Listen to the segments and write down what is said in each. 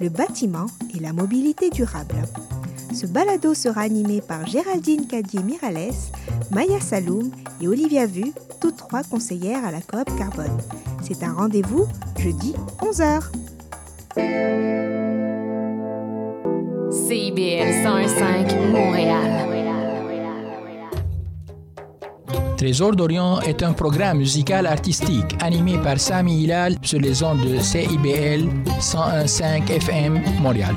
le bâtiment et la mobilité durable. Ce balado sera animé par Géraldine Cadier-Mirales, Maya Saloum et Olivia Vu, toutes trois conseillères à la coop Carbone. C'est un rendez-vous jeudi 11h. CIBL 105 Montréal. Trésor d'Orient est un programme musical artistique animé par Sami Hilal sur les ondes de CIBL 101.5 FM Montréal.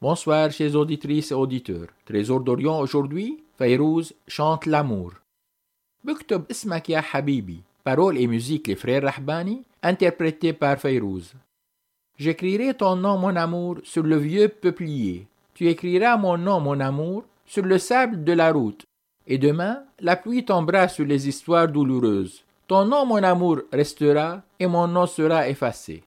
Bonsoir chers auditrices et auditeurs. Trésor d'Orient aujourd'hui, Fayrouz chante l'amour. Buktob Ismak ya Habibi, paroles et musique les frères Rahbani, interprété par Fayrouz. J'écrirai ton nom, mon amour, sur le vieux peuplier. Tu écriras mon nom, mon amour, sur le sable de la route. Et demain, la pluie tombera sur les histoires douloureuses. Ton nom, mon amour, restera, et mon nom sera effacé.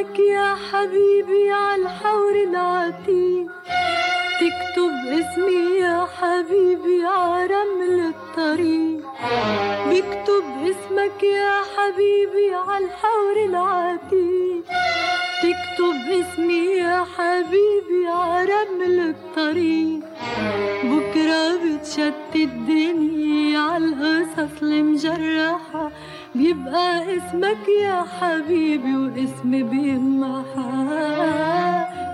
اسمك يا حبيبي على الحور العتيق تكتب اسمي يا حبيبي على رمل الطريق. بكتب اسمك يا حبيبي على الحور العتيق تكتب اسمي يا حبيبي على رمل الطريق. بكرة بتشتت الدنيا على القصص المجرحة بيبقى اسمك يا حبيبي واسمي بيمحى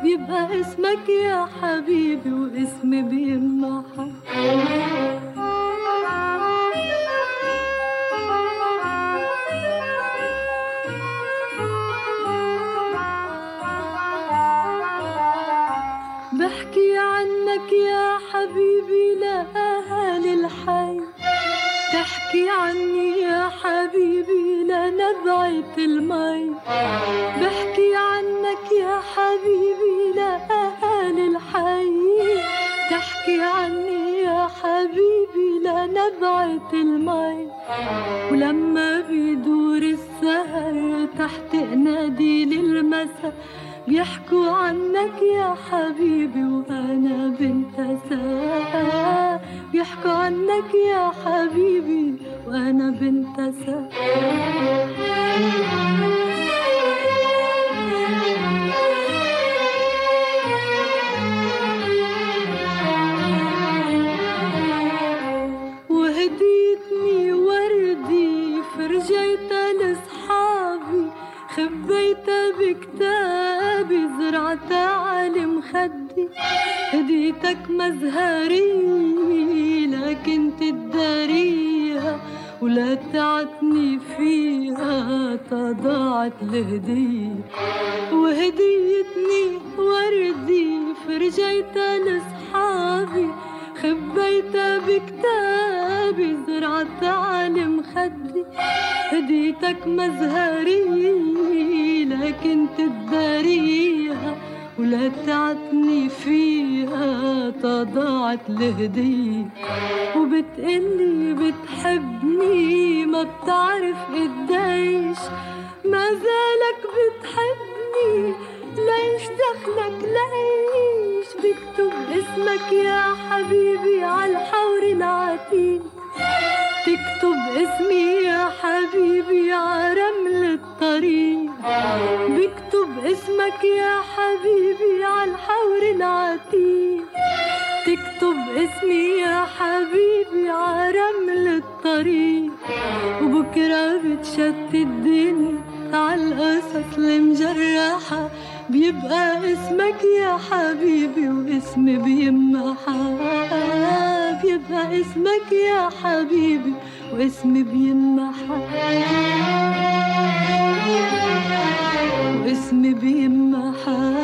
بيبقى اسمك يا حبيبي واسمي بيمحى بحكي عنك يا حبيبي الحي تحكي عني يا حبيبي لنبعة المي بحكي عنك يا حبيبي لأهالي الحي. تحكي عني يا حبيبي لنبعة المي ولما بيدور السهر تحت ناديل المساء بيحكوا عنك يا حبيبي وأنا بنت ساعة بيحكوا عنك يا حبيبي وأنا بنت ساعة وهديتني وردي لصحابي خبيتها بكتابي زرعتها على مخدي هديتك مزهري لكن تداريها ولا تعتني فيها تضاعت الهدية وهديتني وردي فرجيتها لصحابي خبيتها بكتابي زرعتها على مخدي هديتك مزهري لكن تداريها ولا تعتني فيها تضاعت الهدية وبتقلي بتحبني ما بتعرف قديش ما زالك بتحبني ليش دخلك ليش؟ بكتب اسمك يا حبيبي على الحور العتيق. تكتب اسمي يا حبيبي على رمل الطريق. بكتب اسمك يا حبيبي على الحور العتيق. تكتب اسمي يا حبيبي على رمل الطريق. وبكرة بتشتت الدنيا على القصص المجرحة. بيبقى اسمك يا حبيبي واسم بيمحى بيبقى اسمك يا حبيبي واسم بيمحى واسم بيمحى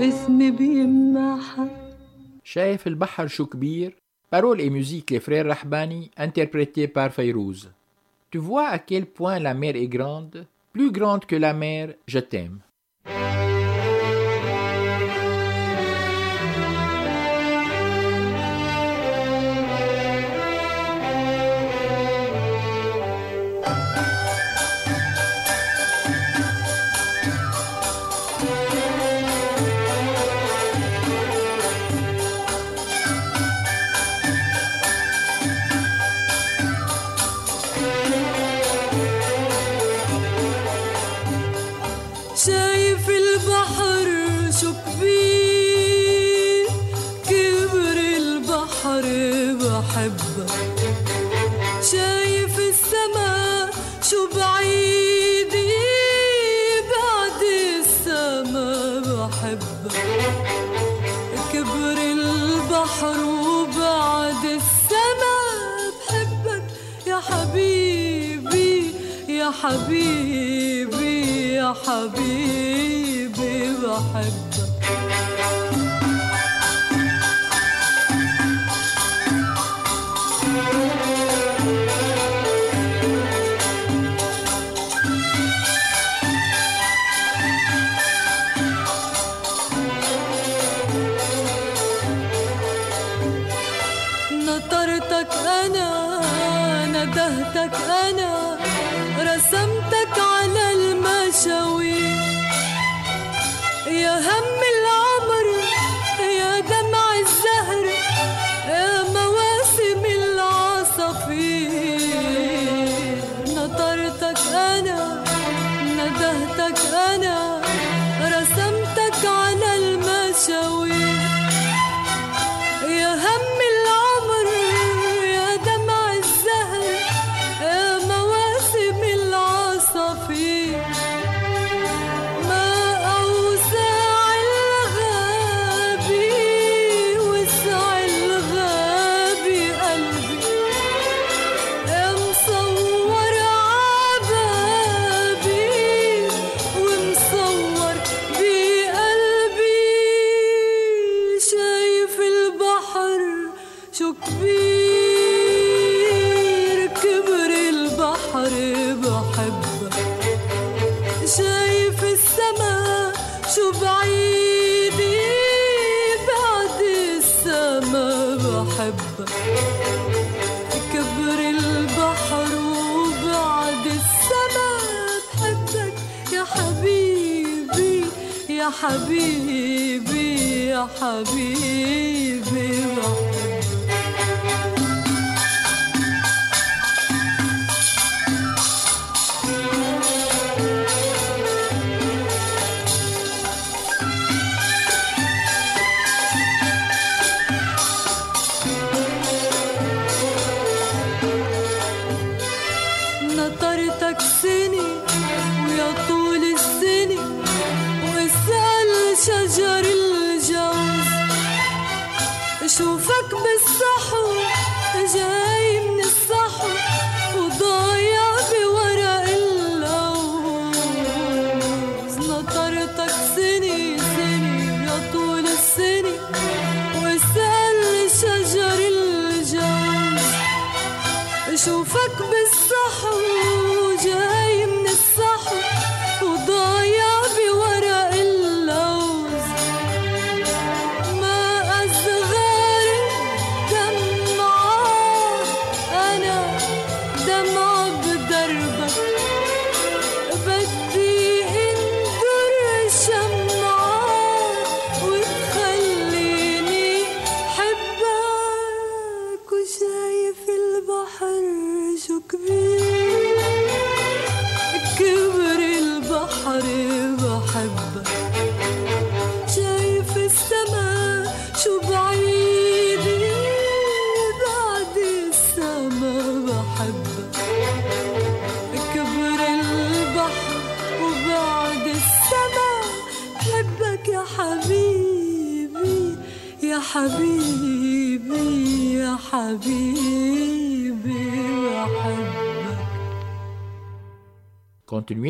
واسم بيمحى شايف البحر شو كبير Paroles et musique les frères Rahbani, interprétées par Fayrouz. Tu vois à quel point la mer est grande plus grande que la mer, je t'aime.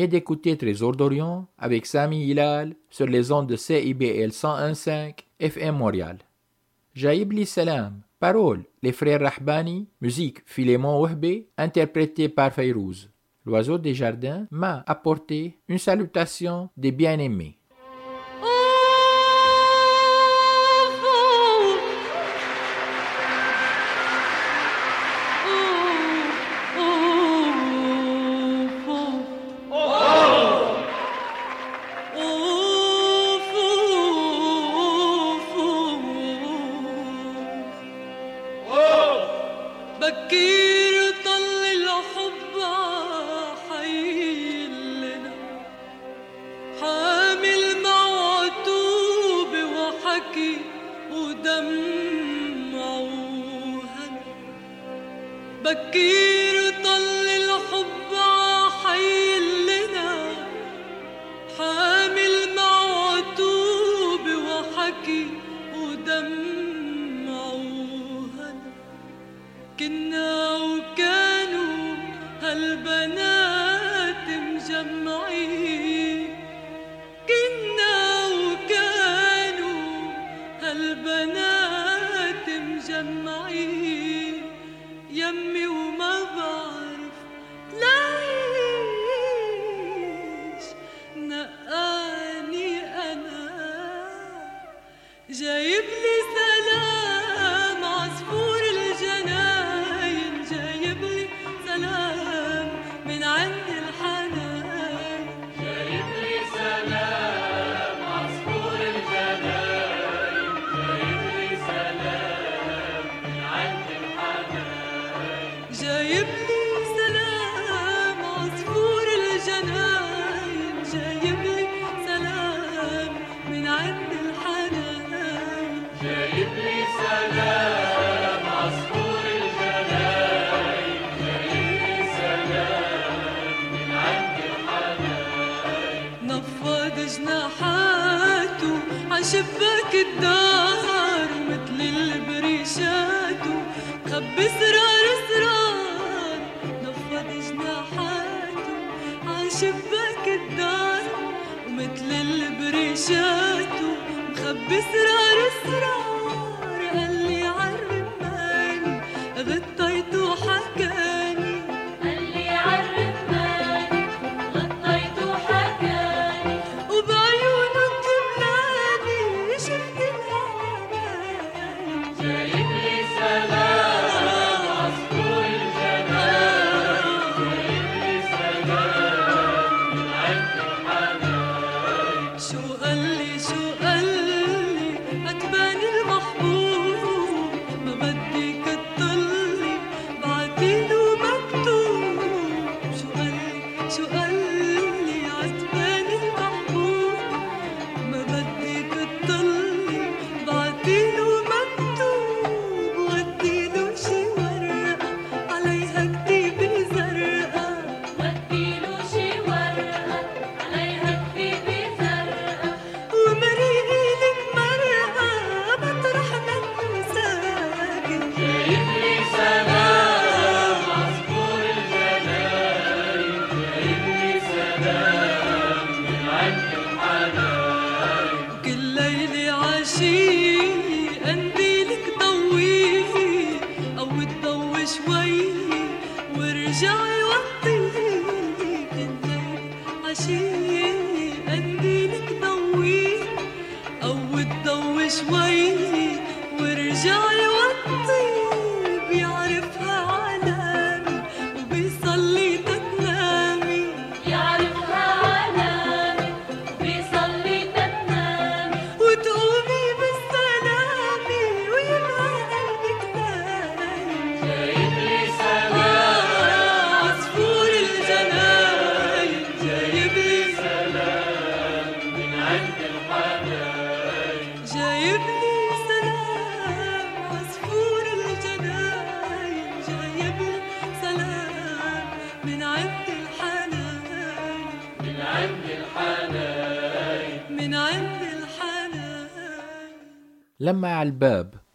d'écouter Trésor d'Orient avec Sami Hilal sur les ondes de CIBL 101.5 FM Montréal. Jaïb Salam, paroles les frères Rahbani, musique Philémon Ouhbe, interprétée par Fayrouz. L'oiseau des jardins m'a apporté une salutation des bien-aimés. بنات مجمعين. بريشاته مخبي سرار سرار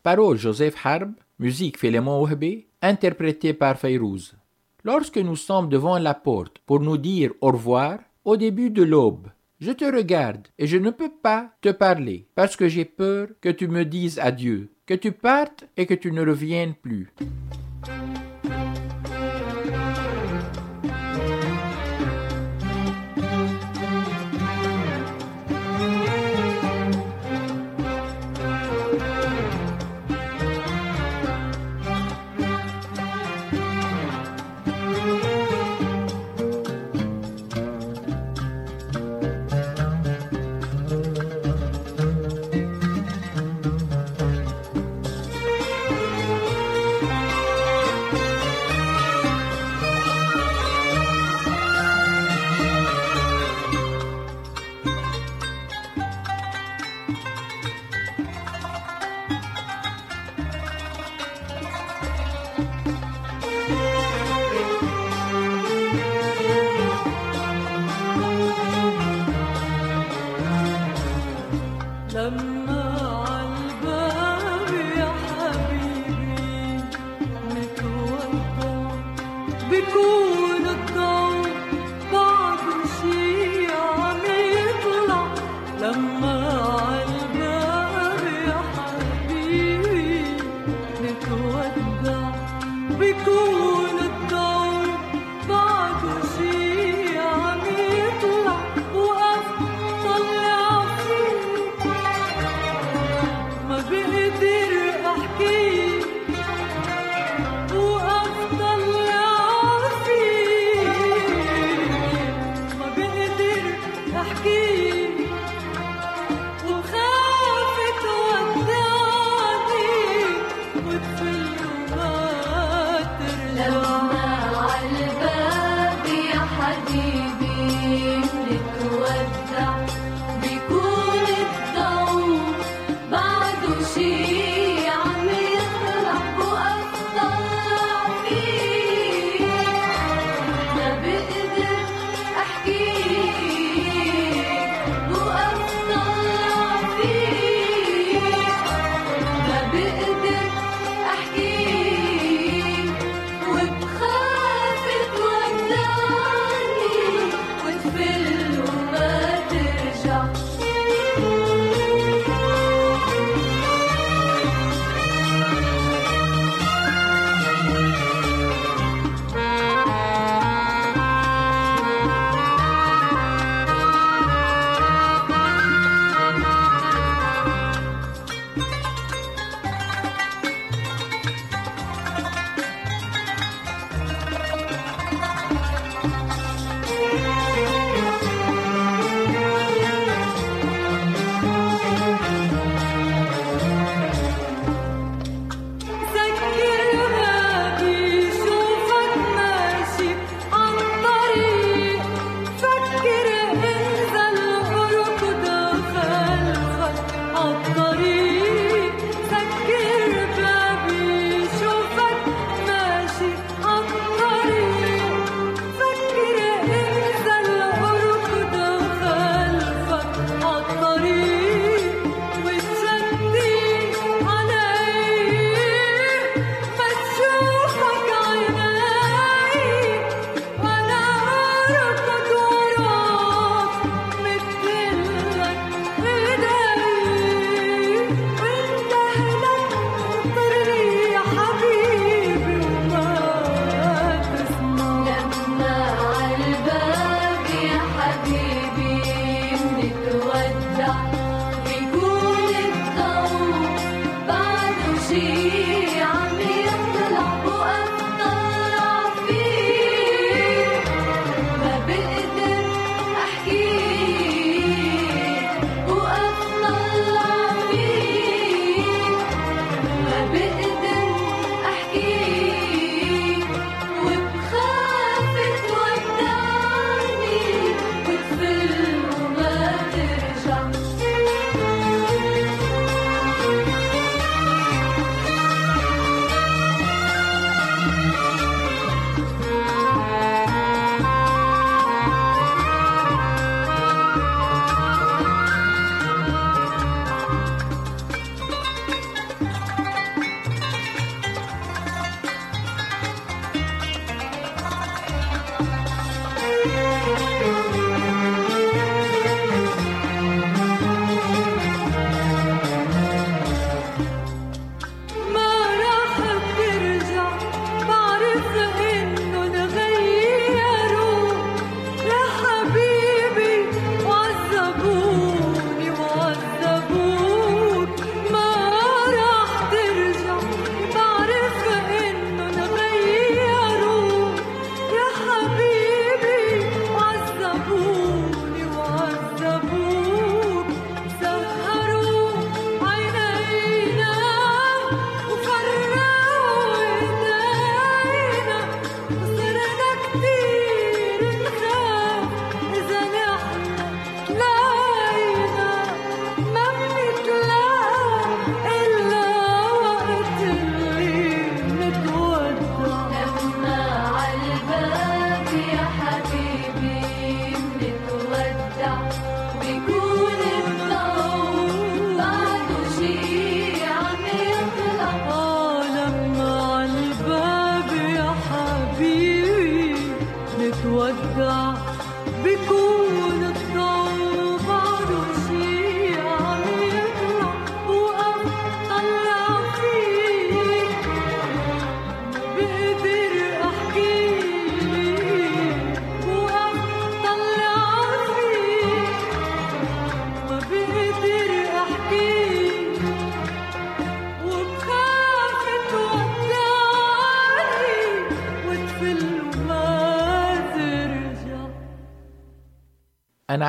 parole Joseph Harb, musique Philemon par Fayrouz. Lorsque nous sommes devant la porte pour nous dire au revoir, au début de l'aube, je te regarde et je ne peux pas te parler parce que j'ai peur que tu me dises adieu, que tu partes et que tu ne reviennes plus. Hello.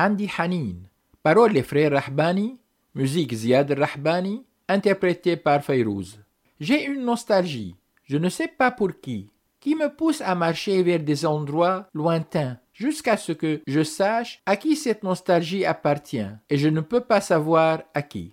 عندي حنين paroles et frères Rahbani, musique Ziad Rahbani, interprétée par Fayrouz. J'ai une nostalgie, je ne sais pas pour qui, qui me pousse à marcher vers des endroits lointains, jusqu'à ce que je sache à qui cette nostalgie appartient, et je ne peux pas savoir à qui.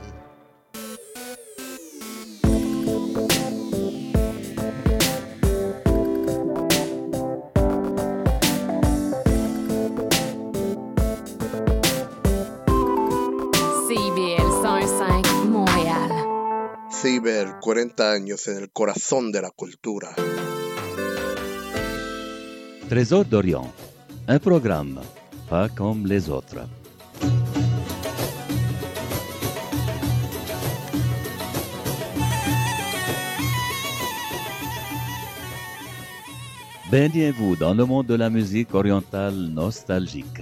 Ciber, 40 años en el corazón de la cultura. Trésor d'Orient, un programme pas comme les autres. Baignez-vous dans le monde de la musique orientale nostalgique?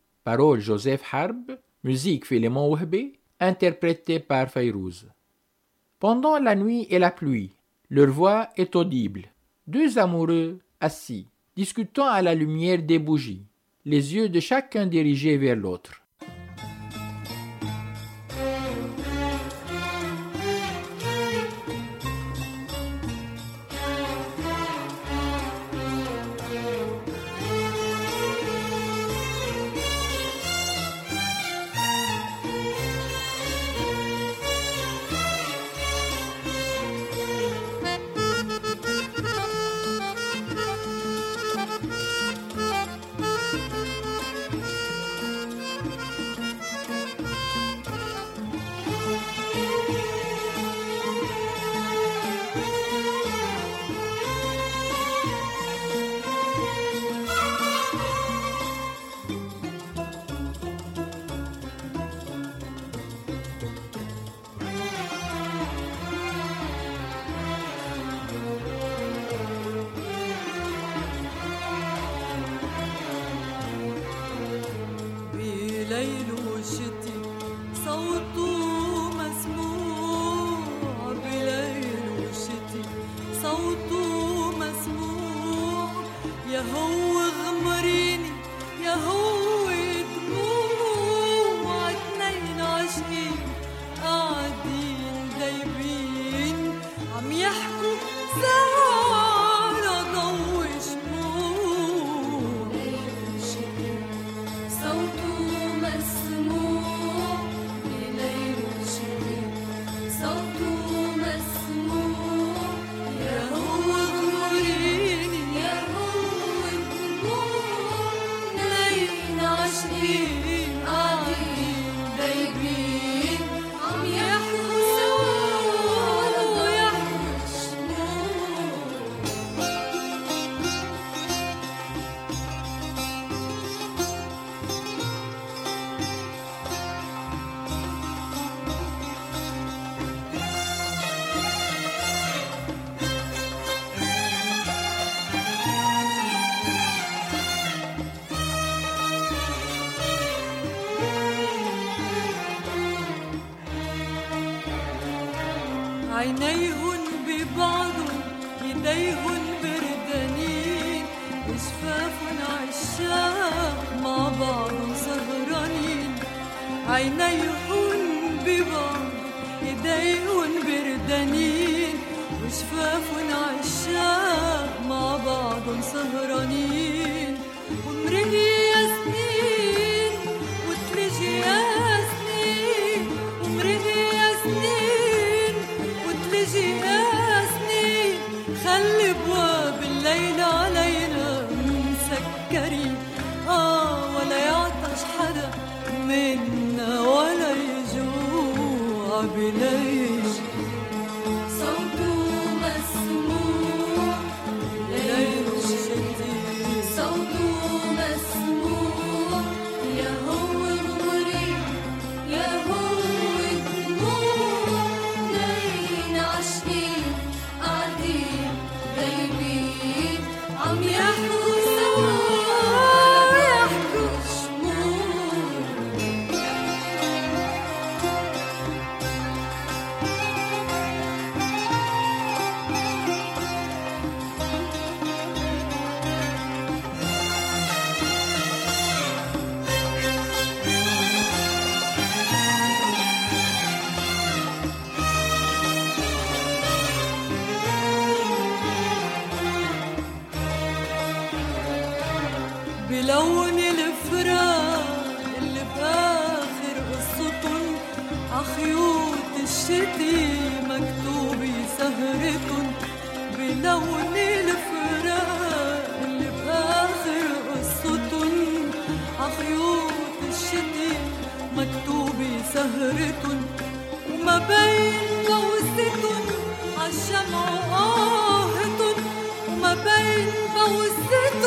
paroles Joseph Harb, musique Philémon Wahbe, interprété par Fayrouz. Pendant la nuit et la pluie, leur voix est audible. Deux amoureux assis, discutant à la lumière des bougies, les yeux de chacun dirigés vers l'autre. I know you. مكتوب سهرتن وما بين بوستن عالشمع آهتن وما بين بوستن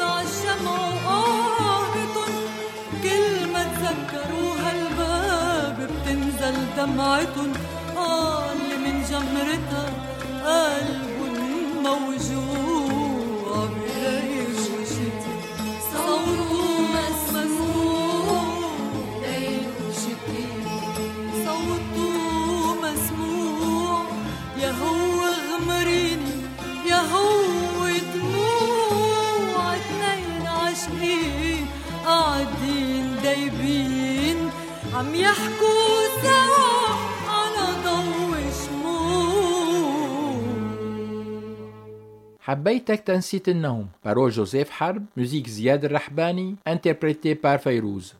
عالشمع آهتن كل ما تذكروها الباب بتنزل دمعتن آه اللي من جمرتها قلب حبيتك تنسيت النوم parole Joseph Harb, musique Ziad Rahbani, interprété par Fayrouz.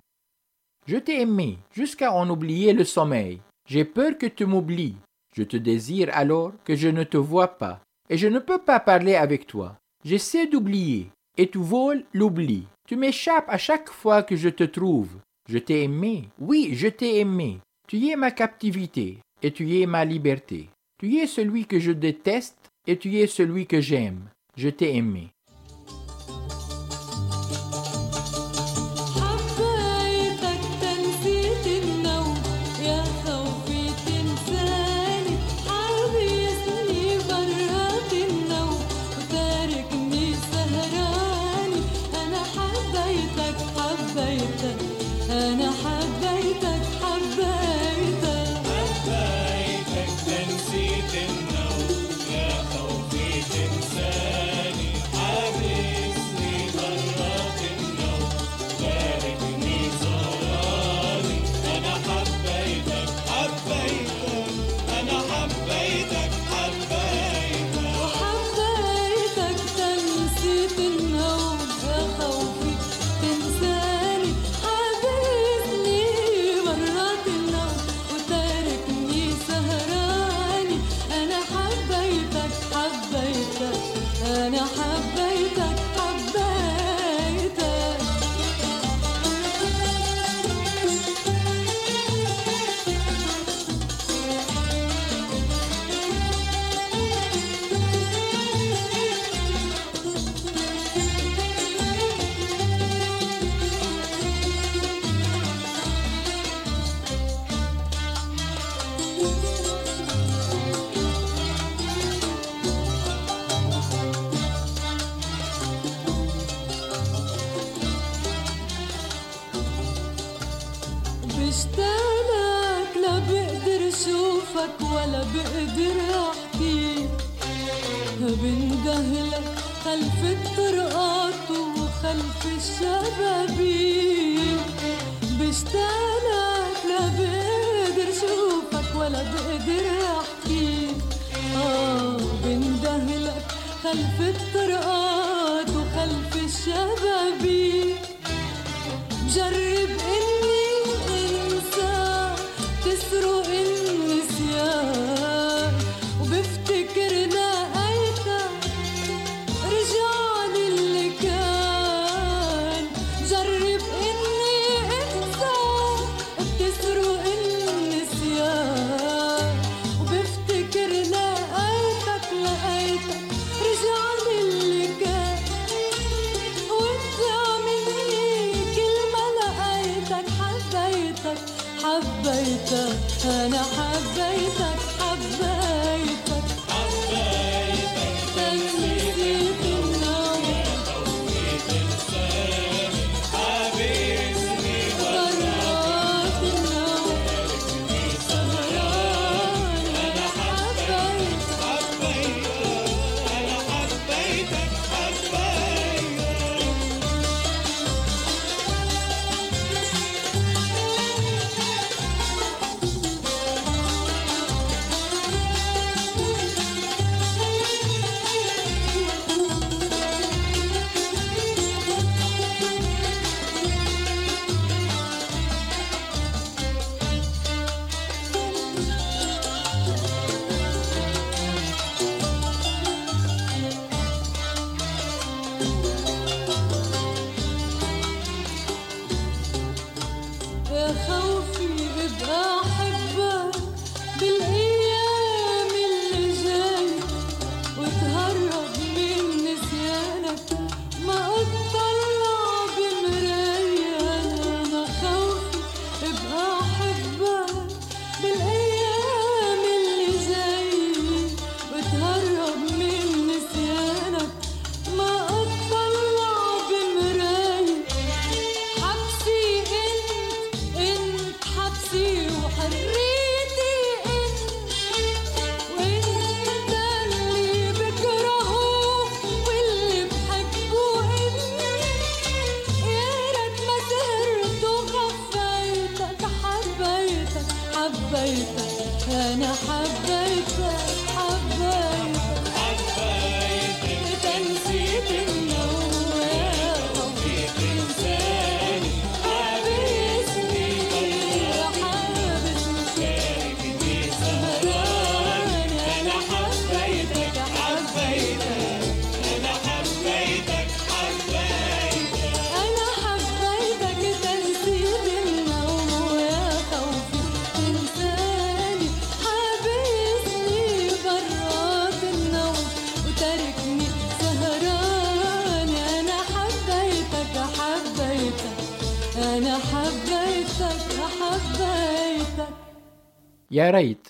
Je t'ai aimé jusqu'à en oublier le sommeil. J'ai peur que tu m'oublies. Je te désire alors que je ne te vois pas. Et je ne peux pas parler avec toi. J'essaie d'oublier. Et tu voles l'oubli. Tu m'échappes à chaque fois que je te trouve. Je t'ai aimé. Oui, je t'ai aimé. Tu es ma captivité. Et tu es ma liberté. Tu es celui que je déteste. et tu es celui que j'aime. Je t'ai aimé.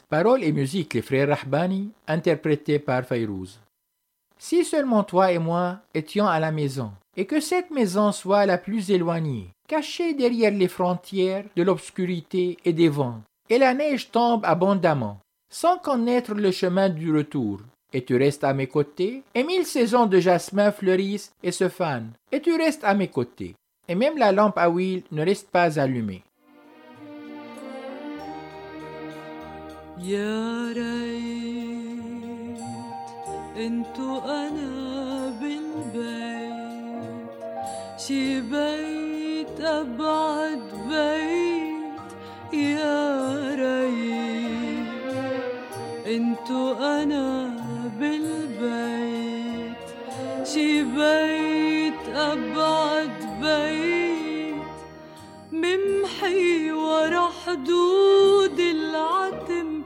Paroles et musique les frères Rahbani, interprétés par Fayrouz. Si seulement toi et moi étions à la maison, et que cette maison soit la plus éloignée, cachée derrière les frontières de l'obscurité et des vents, et la neige tombe abondamment, sans connaître le chemin du retour, et tu restes à mes côtés, et mille saisons de jasmin fleurissent et se fanent, et tu restes à mes côtés, et même la lampe à huile ne reste pas allumée. يا ريت انتو أنا بالبيت شي بيت ابعد بيت يا ريت. انتو أنا بالبيت شي بيت ابعد بيت. ممحي ورا حدود العتم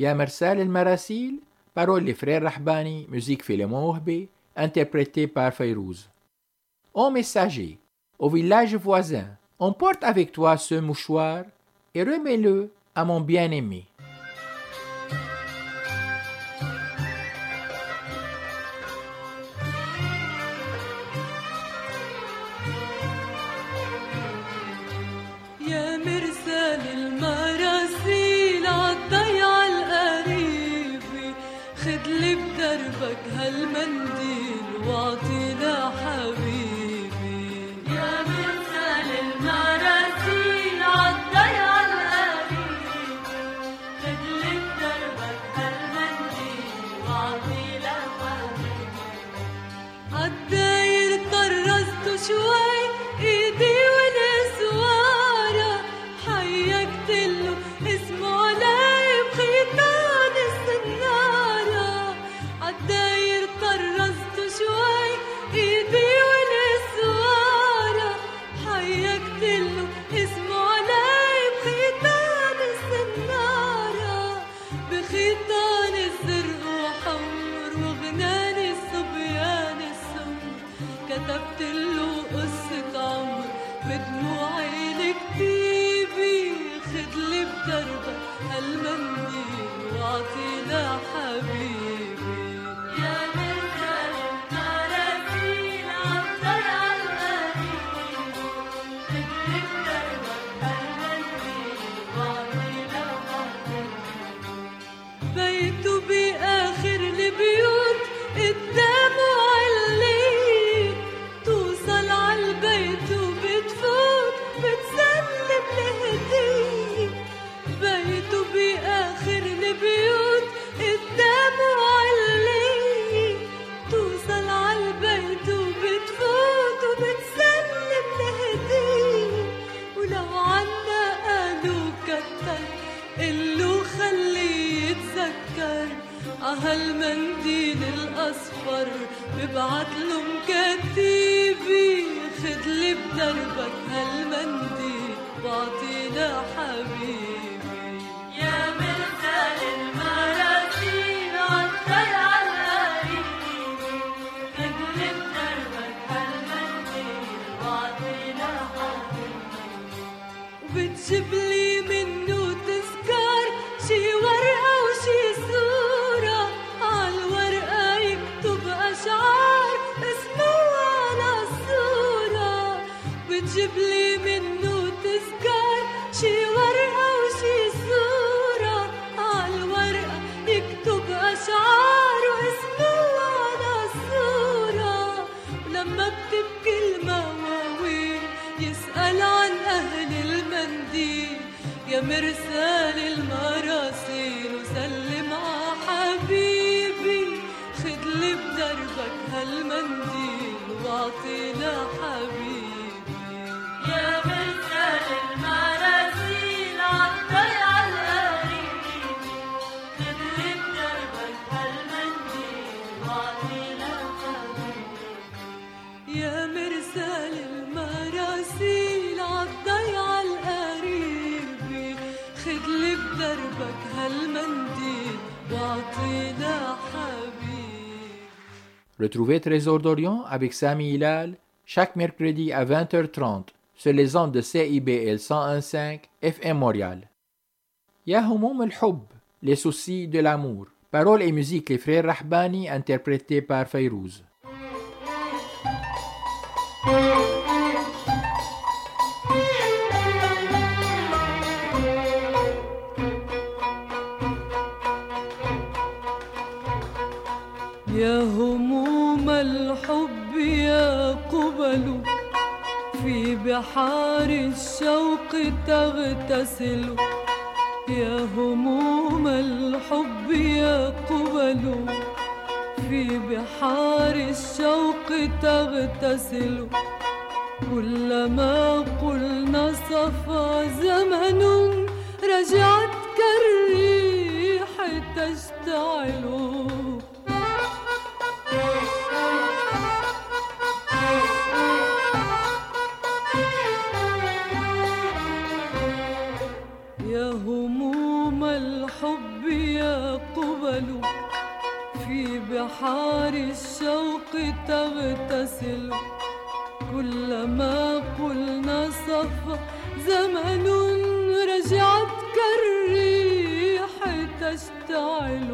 يا مرسال المراسيل paroles de Frères Rahbani, musique Philemon Orbe, interprétée par Fayrouz. Ô messager, au village voisin, emporte avec toi ce mouchoir et remets-le à mon bien-aimé. يا مرسال المراسيل عالضيعة القريب خدلي بدربك هالمنديل واعطينا حبيب Retrouvez Trésor d'Orient avec Sami Hilal chaque mercredi à 20h30 sur les ondes de CIBL 101.5 FM Montréal. يا هموم الحب les soucis de l'amour Paroles et musique les frères Rahbani interprétés par Fayrouz. يا هموم الحب يا قبل في بحار الشوق تغتسل يا هموم الحب يا قبل. في بحار الشوق تغتسل. كلما قلنا صفى زمن رجعت كالريح تشتعل. قبل في بحار الشوق تغتسل. كلما قلنا صفى زمن رجعت كالريح تشتعل.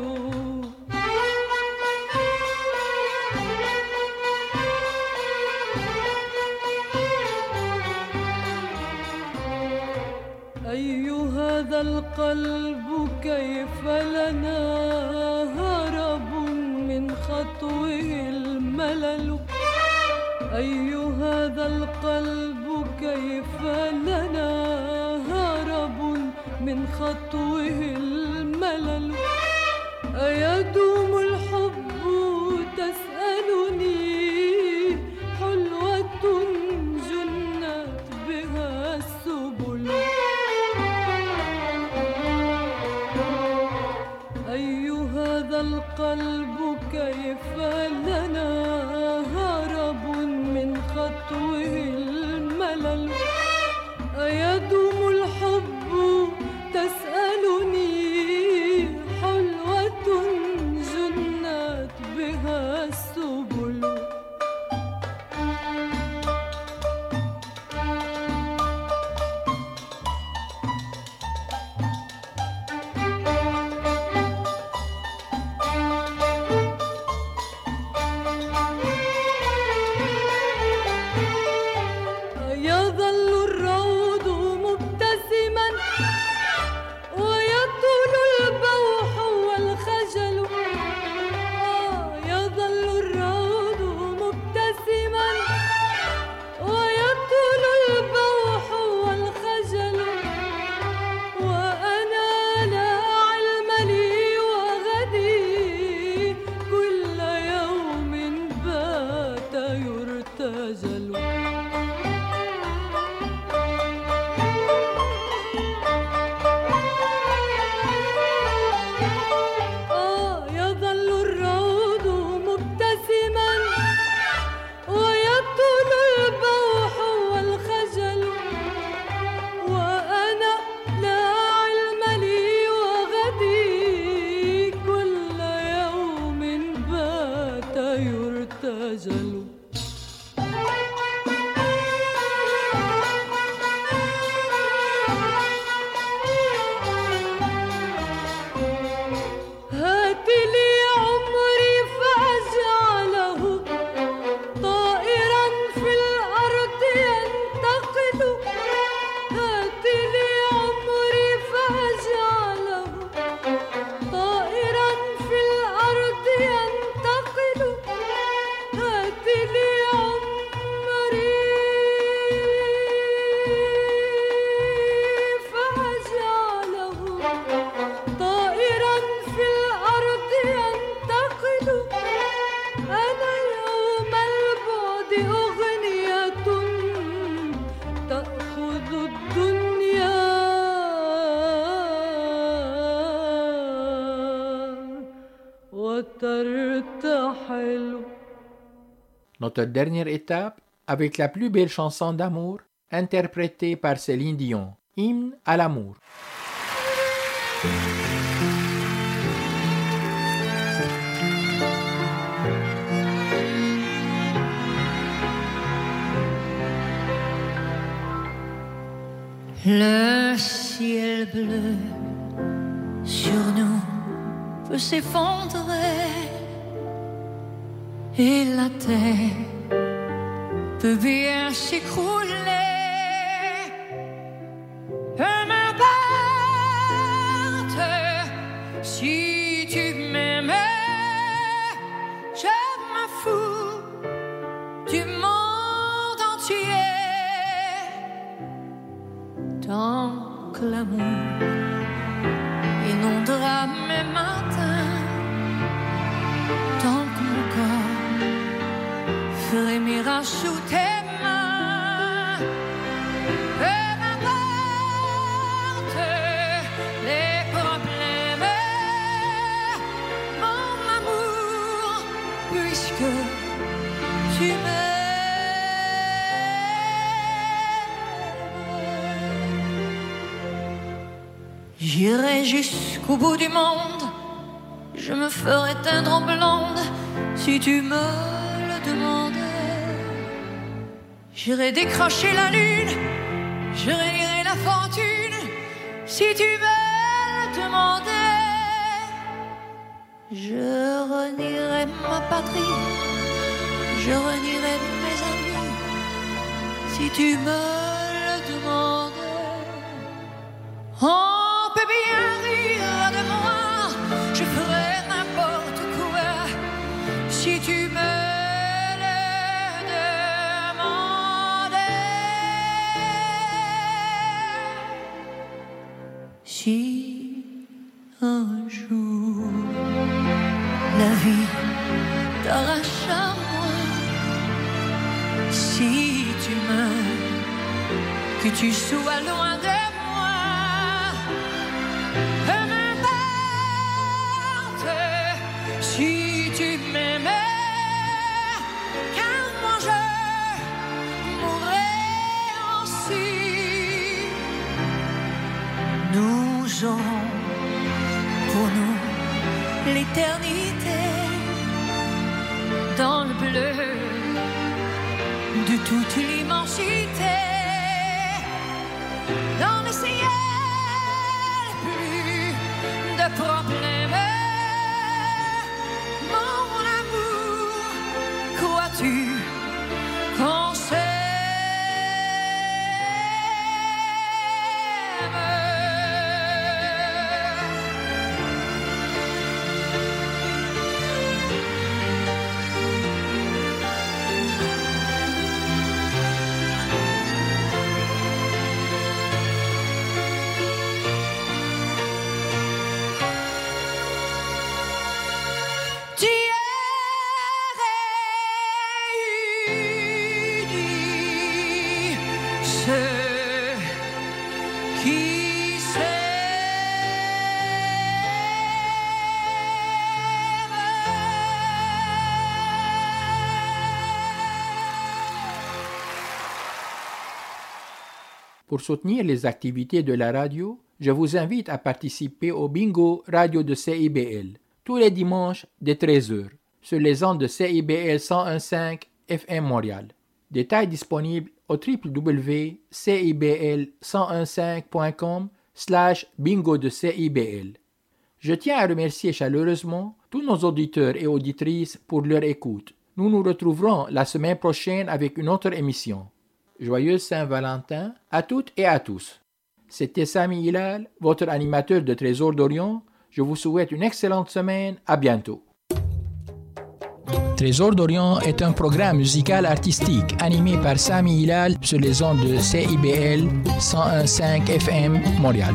أي هذا القلب كيف لنا؟ هرب من خطوه الملل. أي هذا القلب كيف لنا؟ هرب من خطوه الملل. أيدوم الحب Dernière étape avec la plus belle chanson d'amour interprétée par Céline Dion, Hymne à l'amour. Le ciel bleu sur nous peut s'effondrer et la terre peut bien s'écrouler. Peu m'importe si jusqu'au bout du monde, je me ferai teindre en blonde si tu me le demandais. J'irai décrocher la lune, je réunirai la fortune si tu me le demandais. Je renierai ma patrie, je renierai mes amis si tu me Pour nous l'éternité. Dans le bleu de toute l'immensité. Dans le ciel plus de problèmes Pour soutenir les activités de la radio, je vous invite à participer au bingo radio de CIBL tous les dimanches dès 13h sur les ondes de CIBL 101.5 FM Montréal. Détails disponibles au www.cibl1015.com slash bingo de CIBL. Je tiens à remercier chaleureusement tous nos auditeurs et auditrices pour leur écoute. Nous nous retrouverons la semaine prochaine avec une autre émission. Joyeuse Saint-Valentin à toutes et à tous. C'était Sami Hilal, votre animateur de Trésor d'Orient. Je vous souhaite une excellente semaine. À bientôt. Trésor d'Orient est un programme musical artistique animé par Sami Hilal sur les ondes de CIBL 101.5 FM Montréal.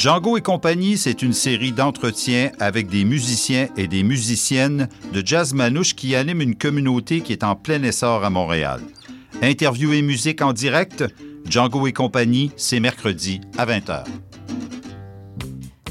Django et compagnie, c'est une série d'entretiens avec des musiciens et des musiciennes de jazz manouche qui animent une communauté qui est en plein essor à Montréal. Interview et musique en direct, Django et compagnie, c'est mercredi à 20h.